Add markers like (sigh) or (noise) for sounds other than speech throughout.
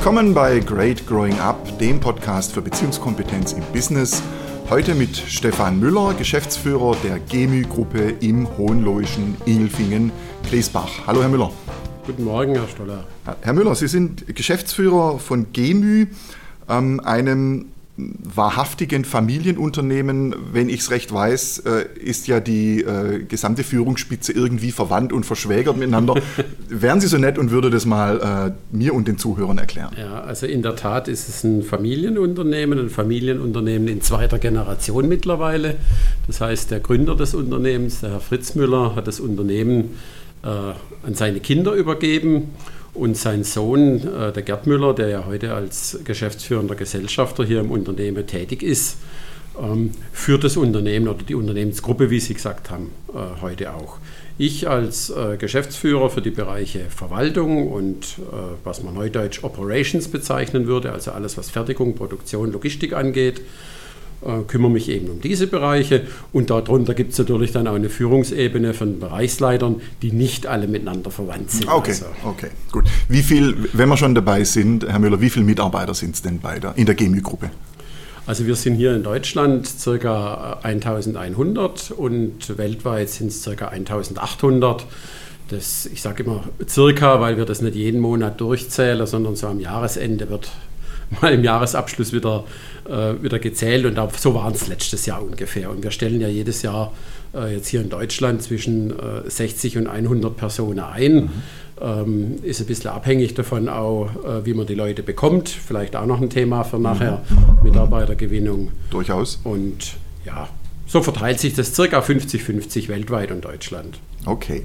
Willkommen bei Great Growing Up, dem Podcast für Beziehungskompetenz im Business. Heute mit Stefan Müller, Geschäftsführer der GEMÜ-Gruppe im Hohenlohischen Ingelfingen-Griesbach. Hallo, Herr Müller. Guten Morgen, Herr Stoller. Herr Müller, Sie sind Geschäftsführer von GEMÜ, ähm, einem wahrhaftigen Familienunternehmen, wenn ich es recht weiß, äh, ist ja die äh, gesamte Führungsspitze irgendwie verwandt und verschwägert miteinander. (laughs) Wären Sie so nett und würde das mal äh, mir und den Zuhörern erklären? Ja, also in der Tat ist es ein Familienunternehmen, ein Familienunternehmen in zweiter Generation mittlerweile. Das heißt, der Gründer des Unternehmens, der Herr Fritz Müller, hat das Unternehmen an seine Kinder übergeben und sein Sohn, äh, der Gerd Müller, der ja heute als geschäftsführender Gesellschafter hier im Unternehmen tätig ist, ähm, führt das Unternehmen oder die Unternehmensgruppe, wie Sie gesagt haben, äh, heute auch. Ich als äh, Geschäftsführer für die Bereiche Verwaltung und äh, was man neudeutsch Operations bezeichnen würde, also alles, was Fertigung, Produktion, Logistik angeht, äh, kümmere mich eben um diese Bereiche und darunter gibt es natürlich dann auch eine Führungsebene von Bereichsleitern, die nicht alle miteinander verwandt sind. Okay, also. okay, gut. Wie viel, wenn wir schon dabei sind, Herr Müller, wie viele Mitarbeiter sind es denn bei der, in der GEMÜ-Gruppe? Also wir sind hier in Deutschland ca. 1100 und weltweit sind es ca. 1800. Das, ich sage immer circa, weil wir das nicht jeden Monat durchzählen, sondern so am Jahresende wird mal im Jahresabschluss wieder, äh, wieder gezählt und so waren es letztes Jahr ungefähr. Und wir stellen ja jedes Jahr äh, jetzt hier in Deutschland zwischen äh, 60 und 100 Personen ein. Mhm. Ähm, ist ein bisschen abhängig davon auch, äh, wie man die Leute bekommt. Vielleicht auch noch ein Thema für nachher, mhm. Mitarbeitergewinnung. Durchaus. Und ja, so verteilt sich das circa 50-50 weltweit und Deutschland. Okay.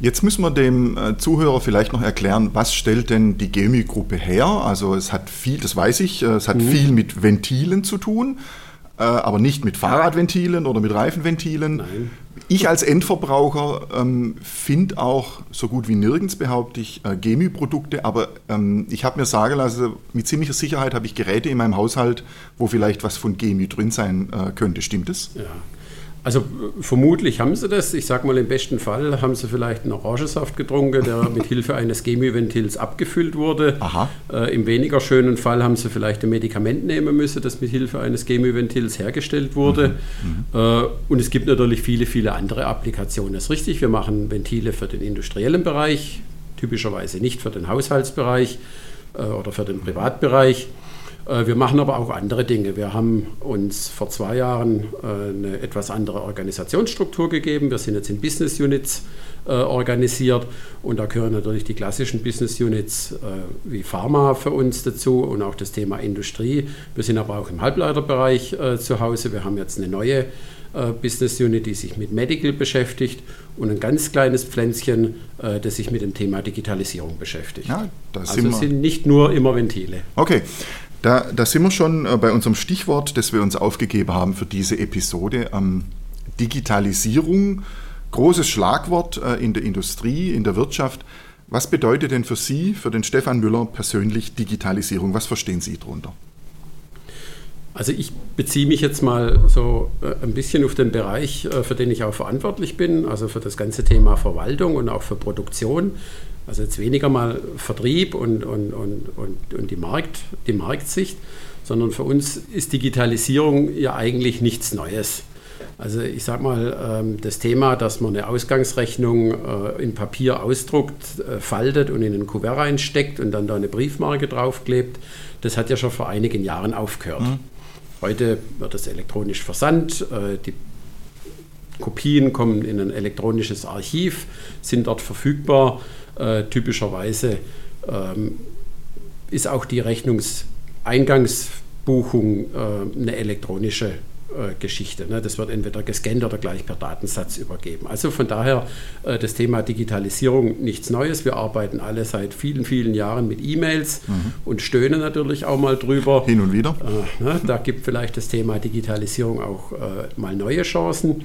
Jetzt müssen wir dem äh, Zuhörer vielleicht noch erklären, was stellt denn die GEMI-Gruppe her? Also es hat viel, das weiß ich, äh, es hat mhm. viel mit Ventilen zu tun, äh, aber nicht mit Fahrradventilen oder mit Reifenventilen. Nein. Ich als Endverbraucher ähm, finde auch so gut wie nirgends, behaupte ich, äh, GEMI-Produkte, aber ähm, ich habe mir sagen lassen, mit ziemlicher Sicherheit habe ich Geräte in meinem Haushalt, wo vielleicht was von GEMI drin sein äh, könnte. Stimmt es? Ja. Also vermutlich haben sie das. Ich sage mal, im besten Fall haben sie vielleicht einen Orangensaft getrunken, der mit Hilfe eines Chemieventils abgefüllt wurde. Äh, Im weniger schönen Fall haben sie vielleicht ein Medikament nehmen müssen, das mit Hilfe eines Chemieventils hergestellt wurde. Mhm. Mhm. Äh, und es gibt natürlich viele, viele andere Applikationen. Das ist richtig, wir machen Ventile für den industriellen Bereich, typischerweise nicht für den Haushaltsbereich äh, oder für den Privatbereich. Äh, wir machen aber auch andere Dinge. Wir haben uns vor zwei Jahren äh, eine etwas andere Organisationsstruktur gegeben. Wir sind jetzt in Business Units äh, organisiert und da gehören natürlich die klassischen Business Units wie Pharma für uns dazu und auch das Thema Industrie. Wir sind aber auch im Halbleiterbereich zu Hause. Wir haben jetzt eine neue Business Unit, die sich mit Medical beschäftigt und ein ganz kleines Pflänzchen, das sich mit dem Thema Digitalisierung beschäftigt. Ja, also sind, sind nicht nur immer Ventile. Okay, da, da sind wir schon äh, bei unserem Stichwort, das wir uns aufgegeben haben für diese Episode. Ähm, Digitalisierung, großes Schlagwort äh, in der Industrie, in der Wirtschaft. Was bedeutet denn für Sie, für den Stefan Müller persönlich Digitalisierung? Was verstehen Sie darunter? Also ich beziehe mich jetzt mal so äh, ein bisschen auf den Bereich, für den ich auch verantwortlich bin, also für das ganze Thema Verwaltung und auch für Produktion. Also jetzt weniger mal Vertrieb und, und, und, und, und die, Markt, die Marktsicht, sondern für uns ist Digitalisierung ja eigentlich nichts Neues. Also ich sage mal, ähm, das Thema, dass man eine Ausgangsrechnung äh, in Papier ausdruckt, äh, faltet und in ein Kuvert reinsteckt und dann da eine Briefmarke draufklebt, das hat ja schon vor einigen Jahren aufgehört. Mhm. Heute wird es elektronisch versandt, äh, die Kopien kommen in ein elektronisches Archiv, sind dort verfügbar. Äh, typischerweise ähm, ist auch die Rechnungseingangsbuchung äh, eine elektronische Geschichte. Ne? Das wird entweder gescannt oder gleich per Datensatz übergeben. Also von daher äh, das Thema Digitalisierung nichts Neues. Wir arbeiten alle seit vielen, vielen Jahren mit E-Mails mhm. und stöhnen natürlich auch mal drüber. Hin und wieder. Äh, ne? Da gibt vielleicht das Thema Digitalisierung auch äh, mal neue Chancen.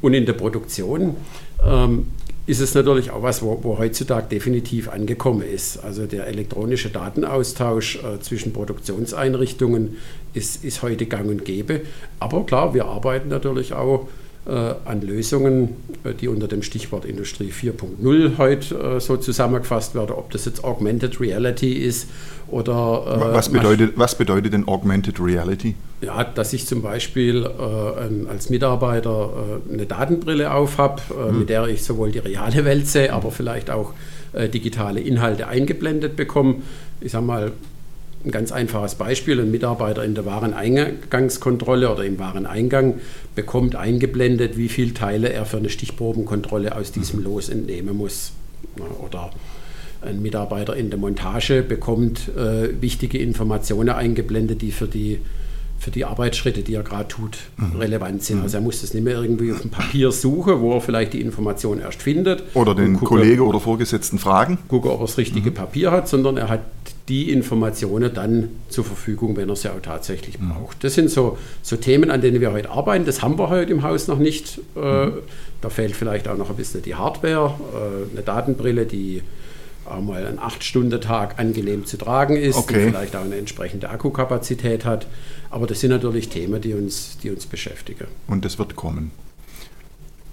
Und in der Produktion ähm, ist es natürlich auch was, wo, wo, heutzutage definitiv angekommen ist. Also der elektronische Datenaustausch äh, zwischen Produktionseinrichtungen ist, ist heute gang und gäbe. Aber klar, wir arbeiten natürlich auch an Lösungen, äh, die unter dem Stichwort Industrie 4.0 heute äh, so zusammengefasst werden, ob das jetzt Augmented Reality ist oder... was, bedeutet, was bedeutet denn Augmented Reality? Ja, dass ich zum Beispiel als Mitarbeiter eine Datenbrille auf habe, hm. mit der ich sowohl die reale Welt sehe, aber vielleicht auch digitale Inhalte eingeblendet bekomme. Ich sage mal, ein ganz einfaches Beispiel, ein Mitarbeiter in der Wareneingangskontrolle oder im Wareneingang bekommt eingeblendet, wie viele Teile er für eine Stichprobenkontrolle aus diesem mhm. Los entnehmen muss. Oder ein Mitarbeiter in der Montage bekommt äh, wichtige Informationen eingeblendet, die für die, für die Arbeitsschritte, die er gerade tut, mhm. relevant sind. Mhm. Also er muss das nicht mehr irgendwie auf dem Papier suchen, wo er vielleicht die Information erst findet. Oder den Kollegen oder Vorgesetzten fragen. Gucken, ob er das richtige mhm. Papier hat, sondern er hat die Informationen dann zur Verfügung, wenn er sie auch tatsächlich mhm. braucht. Das sind so, so Themen, an denen wir heute arbeiten. Das haben wir heute im Haus noch nicht. Äh, mhm. Da fehlt vielleicht auch noch ein bisschen die Hardware, äh, eine Datenbrille, die auch mal ein 8-Stunden-Tag angenehm zu tragen ist, okay. vielleicht auch eine entsprechende Akkukapazität hat. Aber das sind natürlich Themen, die uns, die uns beschäftigen. Und das wird kommen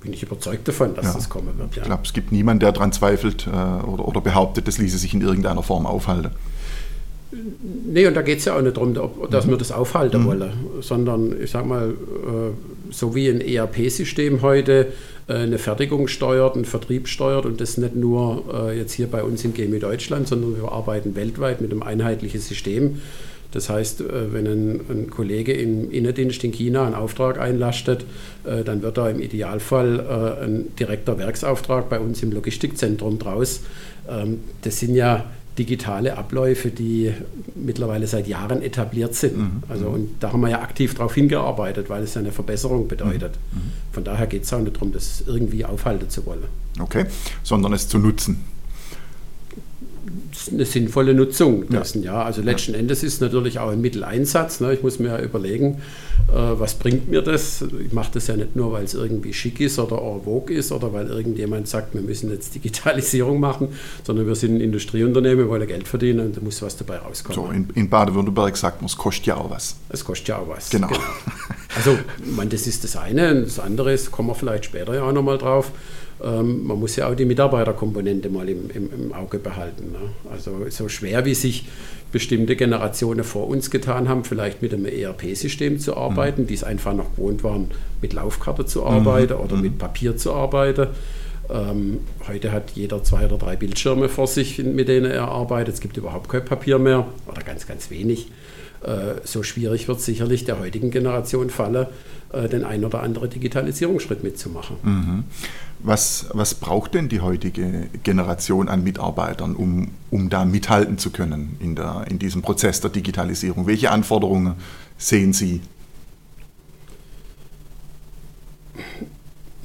bin ich überzeugt davon, dass ja. das kommen wird. Ja. Ich glaube, es gibt niemanden, der daran zweifelt äh, oder, oder, behauptet, das ließe sich in irgendeiner Form aufhalten. Nee, und da geht es ja auch nicht darum, dass mhm. wir das aufhalten mhm. wollen, sondern ich sage mal, äh, so wie ein ERP-System heute äh, eine Fertigung steuert, einen Vertrieb steuert und das nicht nur äh, jetzt hier bei uns in GMI Deutschland, sondern wir arbeiten weltweit mit einem einheitlichen System. Das heißt, wenn ein, ein, Kollege im Innendienst in China einen Auftrag einlastet, dann wird da im Idealfall ein direkter Werksauftrag bei uns im Logistikzentrum draus. Ähm, das sind ja digitale Abläufe, die mittlerweile seit Jahren etabliert sind. Mhm. Also, und da haben wir ja aktiv darauf hingearbeitet, weil es eine Verbesserung bedeutet. Mhm. mhm. Von daher geht es auch nicht darum, das irgendwie aufhalten zu wollen. Okay, sondern es zu nutzen eine sinnvolle Nutzung dessen. Ja. ja. Also letzten ja. Endes ist natürlich auch ein Mitteleinsatz. Ne. Ich muss mir ja überlegen, äh, was bringt mir das? Ich mache das ja nicht nur, weil es irgendwie schick ist oder en vogue ist oder weil irgendjemand sagt, wir müssen jetzt Digitalisierung machen, sondern wir sind ein Industrieunternehmen, wir wollen Geld verdienen und da muss was dabei rauskommen. So, in, in Baden-Württemberg sagt man, es kostet ja auch was. Es kostet ja auch was. Genau. genau. Also, meine, das ist das eine. Das andere ist, kommen wir vielleicht später ja auch nochmal drauf ähm, man muss ja auch die Mitarbeiterkomponente mal im, im, im Auge behalten. Ne? Also so schwer wie sich bestimmte Generationen vor uns getan haben, vielleicht mit einem ERP-System zu arbeiten, mhm. die es einfach noch gewohnt waren, mit Laufkarte zu arbeiten mhm. oder mhm. mit Papier zu arbeiten. Ähm, heute hat jeder zwei oder drei Bildschirme vor sich, mit denen er arbeitet. Es gibt überhaupt kein Papier mehr oder ganz, ganz wenig. Äh, so schwierig wird sicherlich der heutigen Generation fallen, äh, den ein oder anderen Digitalisierungsschritt mitzumachen. Mhm. Was, was braucht denn die heutige Generation an Mitarbeitern, um, um da mithalten zu können in, der, in diesem Prozess der Digitalisierung? Welche Anforderungen sehen Sie?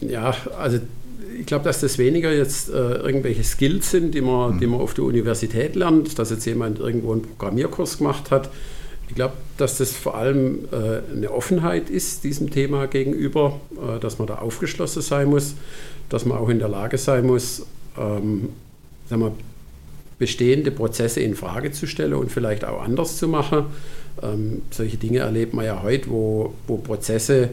Ja, also ich glaube, dass das weniger jetzt äh, irgendwelche Skills sind, die man, mhm. die man auf der Universität lernt, dass jetzt jemand irgendwo einen Programmierkurs gemacht hat. Ich glaube, dass das vor allem äh, eine Offenheit ist diesem Thema gegenüber, äh, dass man da aufgeschlossen sein muss dass man auch in der Lage sein muss, ähm, sagen wir, bestehende Prozesse in Frage zu stellen und vielleicht auch anders zu machen. Ähm, solche Dinge erlebt man ja heute, wo, wo Prozesse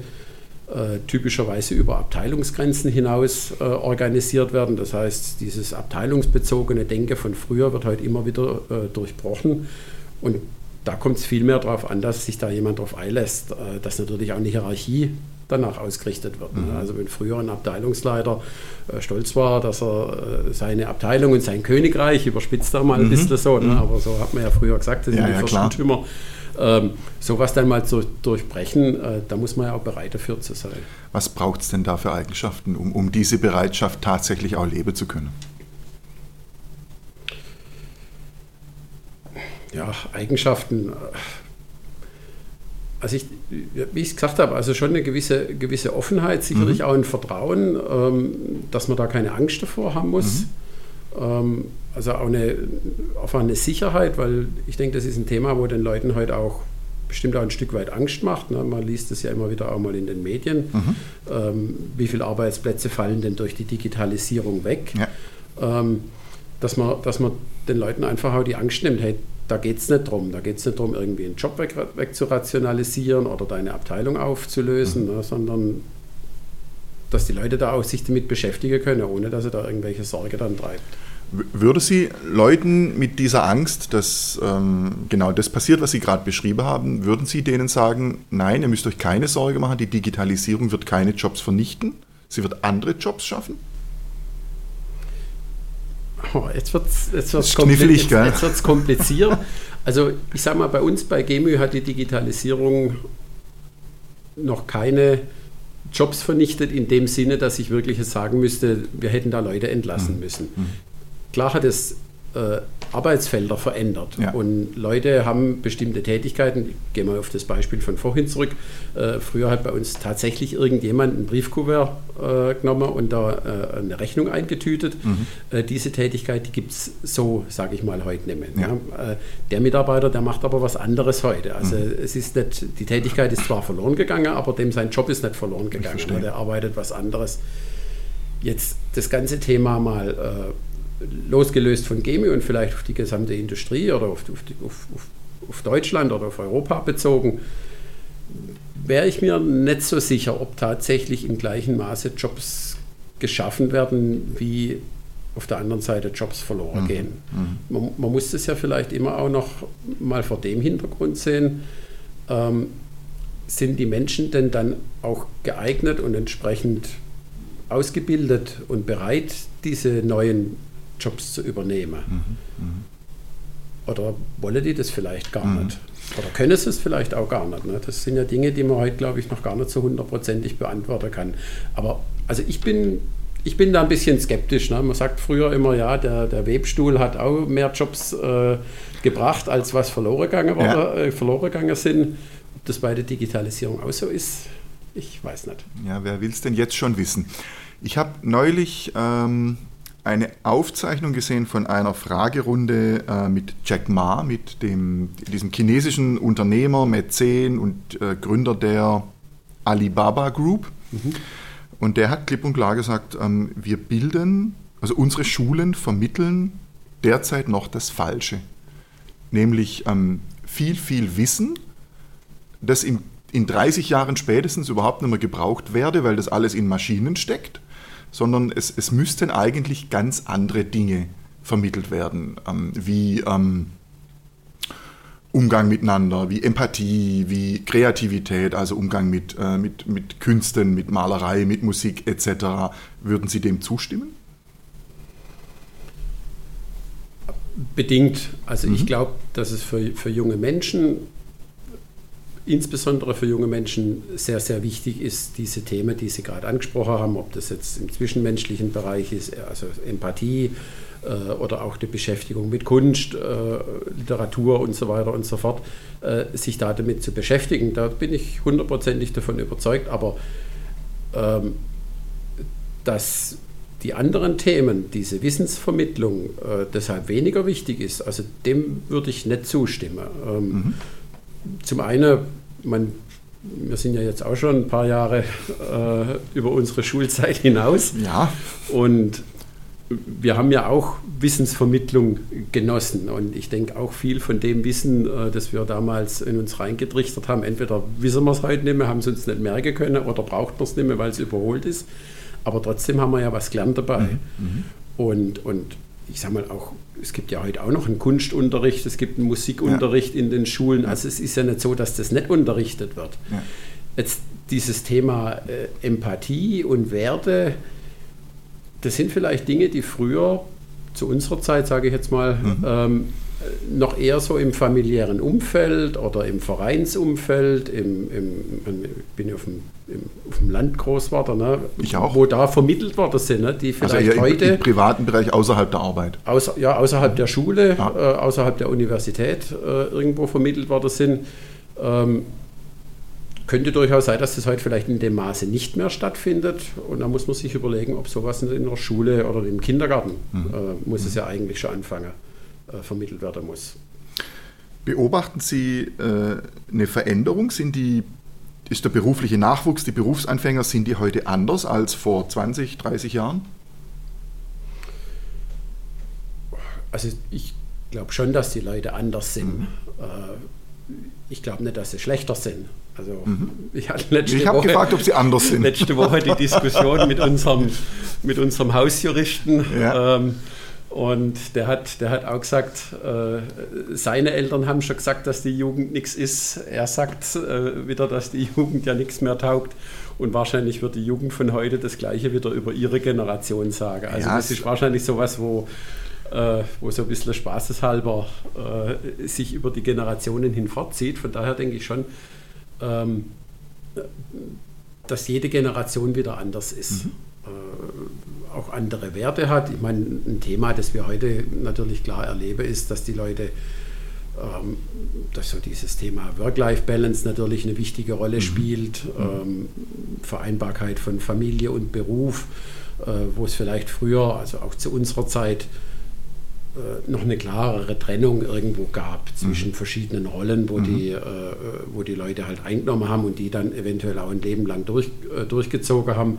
äh, typischerweise über Abteilungsgrenzen hinaus äh, organisiert werden. Das heißt, dieses abteilungsbezogene Denken von früher wird heute immer wieder äh, durchbrochen. Und da kommt es viel mehr darauf an, dass sich da jemand darauf einlässt, äh, dass natürlich auch eine Hierarchie danach ausgerichtet wird. Mhm. Also wenn früher ein Abteilungsleiter äh, stolz war, dass er äh, seine Abteilung und sein Königreich, überspitzt er mal ein mhm. bisschen so, ne? Mhm. aber so hat man ja früher gesagt, das sind ja, die ja, Fürstentümer. Ähm, sowas dann mal zu durchbrechen, äh, da muss man ja auch bereit dafür zu sein. Was braucht es denn da für Eigenschaften, um, um diese Bereitschaft tatsächlich auch leben zu können? Ja, Eigenschaften äh, also ich, wie ich es gesagt habe, also schon eine gewisse, gewisse Offenheit, sicherlich mhm. auch ein Vertrauen, ähm, dass man da keine Angst davor haben muss. Mhm. Ähm, also auch eine, auch eine Sicherheit, weil ich denke, das ist ein Thema, wo den Leuten heute auch bestimmt auch ein Stück weit Angst macht. Ne? Man liest es ja immer wieder auch mal in den Medien. Mhm. Ähm, wie viele Arbeitsplätze fallen denn durch die Digitalisierung weg? Ja. Ähm, dass, man, dass man den Leuten einfach auch die Angst nimmt, hey, da geht es nicht darum. Da geht es nicht darum, irgendwie einen Job weg, wegzurationalisieren oder deine Abteilung aufzulösen, mhm. ne, sondern dass die Leute da auch sich damit beschäftigen können, ohne dass sie da irgendwelche Sorge dann treibt. Würde Sie Leuten mit dieser Angst, dass ähm, genau das passiert, was Sie gerade beschrieben haben, würden Sie denen sagen, nein, ihr müsst euch keine Sorge machen, die Digitalisierung wird keine Jobs vernichten, sie wird andere Jobs schaffen? Oh, jetzt wird es jetzt wird's jetzt, jetzt wird's kompliziert. (laughs) also ich sage mal, bei uns bei GEMÜ hat die Digitalisierung noch keine Jobs vernichtet in dem Sinne, dass ich wirklich sagen müsste, wir hätten da Leute entlassen mhm. müssen. Mhm klar hat es äh, Arbeitsfelder verändert. Ja. Und Leute haben bestimmte Tätigkeiten, ich gehe mal auf das Beispiel von vorhin zurück. Äh, früher hat bei uns tatsächlich irgendjemand ein Briefkuvert äh, genommen und da äh, eine Rechnung eingetütet. Mhm. Äh, diese Tätigkeit, die gibt es so, sage ich mal, heute nicht mehr. Ja. Ja. Äh, der Mitarbeiter, der macht aber was anderes heute. Also mhm. es ist nicht, die Tätigkeit ist zwar verloren gegangen, aber dem sein Job ist nicht verloren gegangen. Der arbeitet was anderes. Jetzt das ganze Thema mal losgelöst von Gemi und vielleicht auf die gesamte Industrie oder auf, auf, die, auf, auf Deutschland oder auf Europa bezogen, wäre ich mir nicht so sicher, ob tatsächlich im gleichen Maße Jobs geschaffen werden, wie auf der anderen Seite Jobs verloren mhm. gehen. Mhm. Man, man, muss das ja vielleicht immer auch noch mal vor dem Hintergrund sehen. Ähm, sind die Menschen denn dann auch geeignet und entsprechend ausgebildet und bereit, diese neuen Jobs zu übernehmen. Mhm. Mhm. Oder wollen die das vielleicht gar mhm. nicht? Oder können sie es vielleicht auch gar nicht? Ne? Das sind ja Dinge, die man heute, glaube ich, noch gar nicht so hundertprozentig beantworten kann. Aber also ich bin, ich bin da ein bisschen skeptisch. Ne? Man sagt früher immer, ja, der, der Webstuhl hat auch mehr Jobs äh, gebracht, als was verloren gegangen, war, ja. äh, verloren gegangen sind. Ob das bei der Digitalisierung auch so ist, ich weiß nicht. Ja, wer will es denn jetzt schon wissen? Ich habe neulich ähm, eine Aufzeichnung gesehen von einer Fragerunde äh, mit Jack Ma, mit dem, diesem chinesischen Unternehmer, Mäzen und äh, Gründer der Alibaba Group. Mhm. Und der hat klipp und klar gesagt, ähm, wir bilden, also unsere Schulen vermitteln derzeit noch das Falsche. Nämlich ähm, viel, viel Wissen, das in, in 30 Jahren spätestens überhaupt nicht mehr gebraucht werde, weil das alles in Maschinen steckt sondern es, es müssten eigentlich ganz andere Dinge vermittelt werden, ähm, wie ähm, Umgang miteinander, wie Empathie, wie Kreativität, also Umgang mit, äh, mit, mit Künsten, mit Malerei, mit Musik etc. Würden Sie dem zustimmen? Bedingt. Also mhm. ich glaube, dass es für, für junge Menschen insbesondere für junge Menschen sehr, sehr wichtig ist, diese Themen, die Sie gerade angesprochen haben, ob das jetzt im zwischenmenschlichen Bereich ist, also Empathie äh, oder auch die Beschäftigung mit Kunst, äh, Literatur und so weiter und so fort, äh, sich da damit zu beschäftigen. Da bin ich hundertprozentig davon überzeugt, aber ähm, dass die anderen Themen, diese Wissensvermittlung, deshalb weniger wichtig ist, also dem würde ich nicht zustimmen. Ähm, mhm zum einen, man, wir sind ja jetzt auch schon ein paar Jahre äh, über unsere Schulzeit hinaus. Ja. Und wir haben ja auch Wissensvermittlung genossen und ich denke auch viel von dem Wissen, äh, das wir damals in uns reingetrichtert haben, entweder wissen wir es heute nicht mehr, haben es uns nicht merken können oder braucht man es nicht mehr, weil es überholt ist. Aber trotzdem haben wir ja was gelernt dabei. Mhm. mhm. Und, und ich sage mal auch, es gibt ja heute auch noch einen Kunstunterricht, es gibt einen Musikunterricht ja. in den Schulen. Also es ist ja nicht so, dass das nicht unterrichtet wird. Ja. Jetzt dieses Thema äh, Empathie und Werte, das sind vielleicht Dinge, die früher zu unserer Zeit, sage ich jetzt mal, mhm. ähm, noch eher so im familiären Umfeld oder im Vereinsumfeld, im, im, ich bin ja auf dem, im, auf dem Land groß geworden, ne? ich auch. wo da vermittelt worden sind, ne? die vielleicht also heute... Im, privaten Bereich außerhalb der Arbeit. Außer, ja, außerhalb der Schule, ja. äh, außerhalb der Universität äh, irgendwo vermittelt worden sind. Ähm, könnte durchaus sein, dass das heute vielleicht in dem Maße nicht mehr stattfindet. Und da muss man sich überlegen, ob sowas in der Schule oder im Kindergarten mhm. äh, muss mhm. es ja eigentlich schon anfangen. Äh, vermittelt werden muss. Beobachten Sie äh, eine Veränderung? Sind die, ist der berufliche Nachwuchs, die Berufsanfänger, sind die heute anders als vor 20, 30 Jahren? Also ich glaube schon, dass die Leute anders sind. Mhm. Äh, ich glaube nicht, dass sie schlechter sind. Also mhm. ich ich habe gefragt, ob sie anders sind. Letzte Woche die Diskussion mit unserem, mit unserem Hausjuristen. Ja. Ähm, und der hat, der hat auch gesagt, äh, seine Eltern haben schon gesagt, dass die Jugend nichts ist. Er sagt äh, wieder, dass die (laughs) Jugend ja nichts mehr taugt. Und wahrscheinlich wird die Jugend von heute das Gleiche wieder über ihre Generation sagen. Also ja, das ist wahrscheinlich sowas, wo, äh, wo so ein bisschen spaßeshalber äh, sich über die Generationen hin fortzieht. Von daher denke ich schon, ähm, dass jede Generation wieder anders ist. Mhm. Auch andere Werte hat. Ich meine, ein Thema, das wir heute natürlich klar erleben, ist, dass die Leute, ähm, dass so dieses Thema Work-Life-Balance natürlich eine wichtige Rolle mhm. spielt, mhm. ähm, Vereinbarkeit von Familie und Beruf, äh, wo es vielleicht früher, also auch zu unserer Zeit, äh, noch eine klarere Trennung irgendwo gab zwischen mhm. verschiedenen Rollen, wo, mhm. die, äh, wo die Leute halt eingenommen haben und die dann eventuell auch ein Leben lang durch, äh, durchgezogen haben.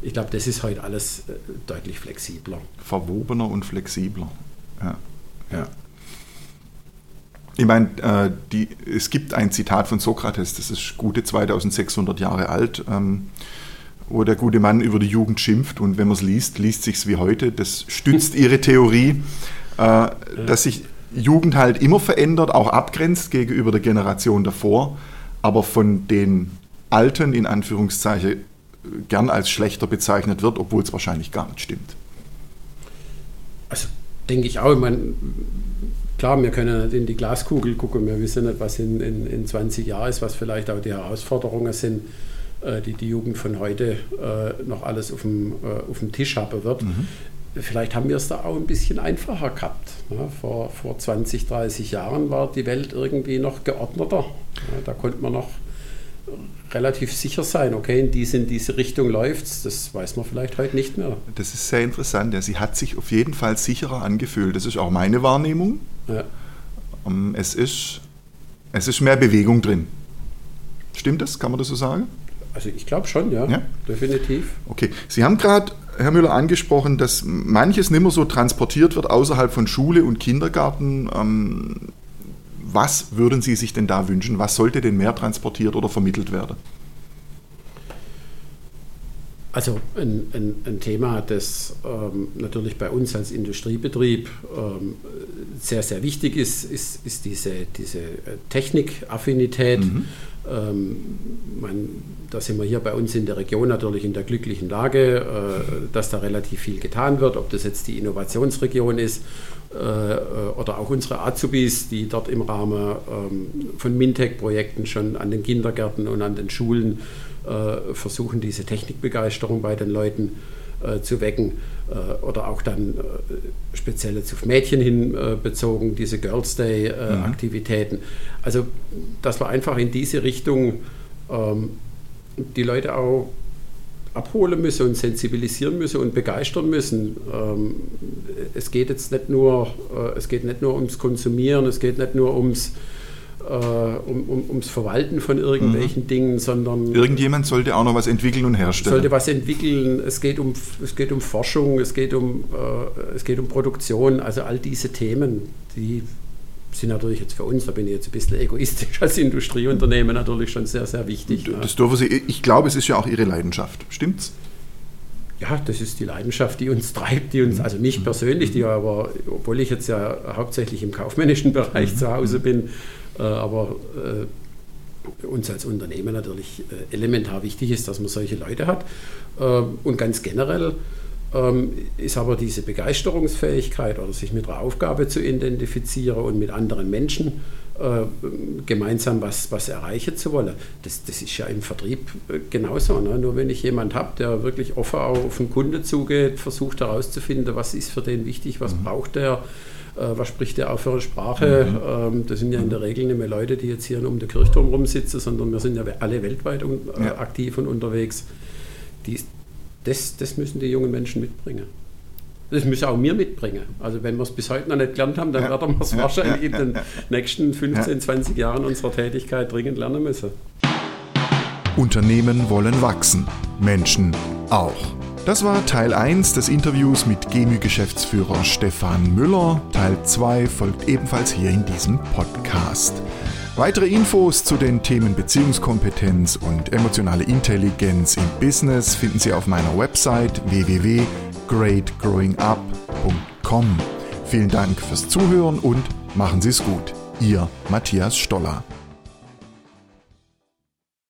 Ich glaube, das ist heute alles äh, deutlich flexibler. Verwobener und flexibler. Ja. ja. Ich meine, äh, es gibt ein Zitat von Sokrates, das ist gute 2600 Jahre alt, ähm, wo der gute Mann über die Jugend schimpft und wenn man es liest, liest sich wie heute. Das stützt ihre Theorie äh, dass sich Jugend halt immer verändert, auch abgrenzt gegenüber der Generation davor, aber von den Alten in Anführungszeichen gern als schlechter bezeichnet wird, obwohl es wahrscheinlich gar nicht stimmt. Also denke ich auch, ich meine, klar, wir können nicht in die Glaskugel gucken, wir wissen nicht, was in, in, in 20 Jahren ist, was vielleicht auch die Herausforderungen sind, äh, die die Jugend von heute äh, noch alles auf dem, äh, auf dem Tisch haben wird. Mhm vielleicht haben wir es da auch ein bisschen einfacher gehabt. Ja, vor, vor 20, 30 Jahren war die Welt irgendwie noch geordneter. Ja, da konnte man noch relativ sicher sein, okay, in diese, in diese Richtung läuft es, das weiß man vielleicht heute nicht mehr. Das ist sehr interessant. Ja. Sie hat sich auf jeden Fall sicherer angefühlt. Das ist auch meine Wahrnehmung. Ja. Ähm, es, ist, es ist mehr Bewegung drin. Stimmt das? Kann man das so sagen? Also ich glaube schon, ja, ja, definitiv. Okay, Sie haben gerade, Herr Müller, angesprochen, dass manches nicht mehr so transportiert wird außerhalb von Schule und Kindergarten. Ähm, was würden Sie sich denn da wünschen? Was sollte denn mehr transportiert oder vermittelt werden? Also ein, ein, ein, Thema, das ähm, natürlich bei uns als Industriebetrieb ähm, sehr, sehr wichtig ist, ist, ist diese, diese Technikaffinität. Mhm. Ähm, man, da sind wir hier bei uns in der Region natürlich in der glücklichen Lage, äh, dass da relativ viel getan wird, ob das jetzt die Innovationsregion ist äh, oder auch unsere Azubis, die dort im Rahmen ähm, von Mintec-Projekten schon an den Kindergärten und an den Schulen äh, versuchen, diese Technikbegeisterung bei den Leuten äh, zu wecken äh, oder auch dann äh, speziell jetzt auf Mädchen hin äh, bezogen, diese Girls Day-Aktivitäten. Mhm. Also, dass wir einfach in diese Richtung ähm, die Leute auch abholen müssen und sensibilisieren müssen und begeistern müssen. Ähm, es geht jetzt nicht nur, äh, es geht nicht nur ums Konsumieren, es geht nicht nur ums äh, um, um, ums Verwalten von irgendwelchen mhm. Dingen, sondern. Irgendjemand sollte auch noch was entwickeln und herstellen. Sollte was entwickeln. Es geht um, es geht um Forschung, es geht um, äh, es geht um Produktion, also all diese Themen, die sind natürlich jetzt für uns, da bin ich jetzt ein bisschen egoistisch (laughs) als Industrieunternehmen natürlich schon sehr, sehr wichtig. Das dürfen Sie, ich glaube, es ist ja auch Ihre Leidenschaft, stimmt's? Ja, das ist die Leidenschaft, die uns treibt, die uns, also mich persönlich, die aber, obwohl ich jetzt ja hauptsächlich im kaufmännischen Bereich mhm. zu Hause bin, äh, aber äh, uns als Unternehmen natürlich äh, elementar wichtig ist, dass man solche Leute hat. und ganz generell ist aber diese Begeisterungsfähigkeit oder sich mit der Aufgabe zu identifizieren und mit anderen Menschen gemeinsam was, was erreichen zu wollen. Das, das ist ja im Vertrieb genauso. Ne? Nur wenn ich jemanden habe, der wirklich offen auf den Kunde zugeht, versucht herauszufinden, was ist für den wichtig, was mhm. braucht er, äh, was spricht der auch für eine Sprache. Mhm. Ähm, das sind ja in der Regel nicht mehr Leute, die jetzt hier um den Kirchturm rumsitzen, sondern wir sind ja alle weltweit äh, ja. aktiv und unterwegs. Die, das, das müssen die jungen Menschen mitbringen. Das müssen auch wir mitbringen. Also wenn wir es bis heute noch nicht gelernt haben, dann ja. werden wir es wahrscheinlich in den nächsten 15, 20 Jahren unserer Tätigkeit dringend lernen müssen. Unternehmen wollen wachsen, Menschen auch. Das war Teil 1 des Interviews mit GEMÜ-Geschäftsführer Stefan Müller. Teil 2 folgt ebenfalls hier in diesem Podcast. Weitere Infos zu den Themen Beziehungskompetenz und emotionale Intelligenz im Business finden Sie auf meiner Website www.greatgrowingup.com. Vielen Dank fürs Zuhören und machen Sie es gut. Ihr Matthias Stoller.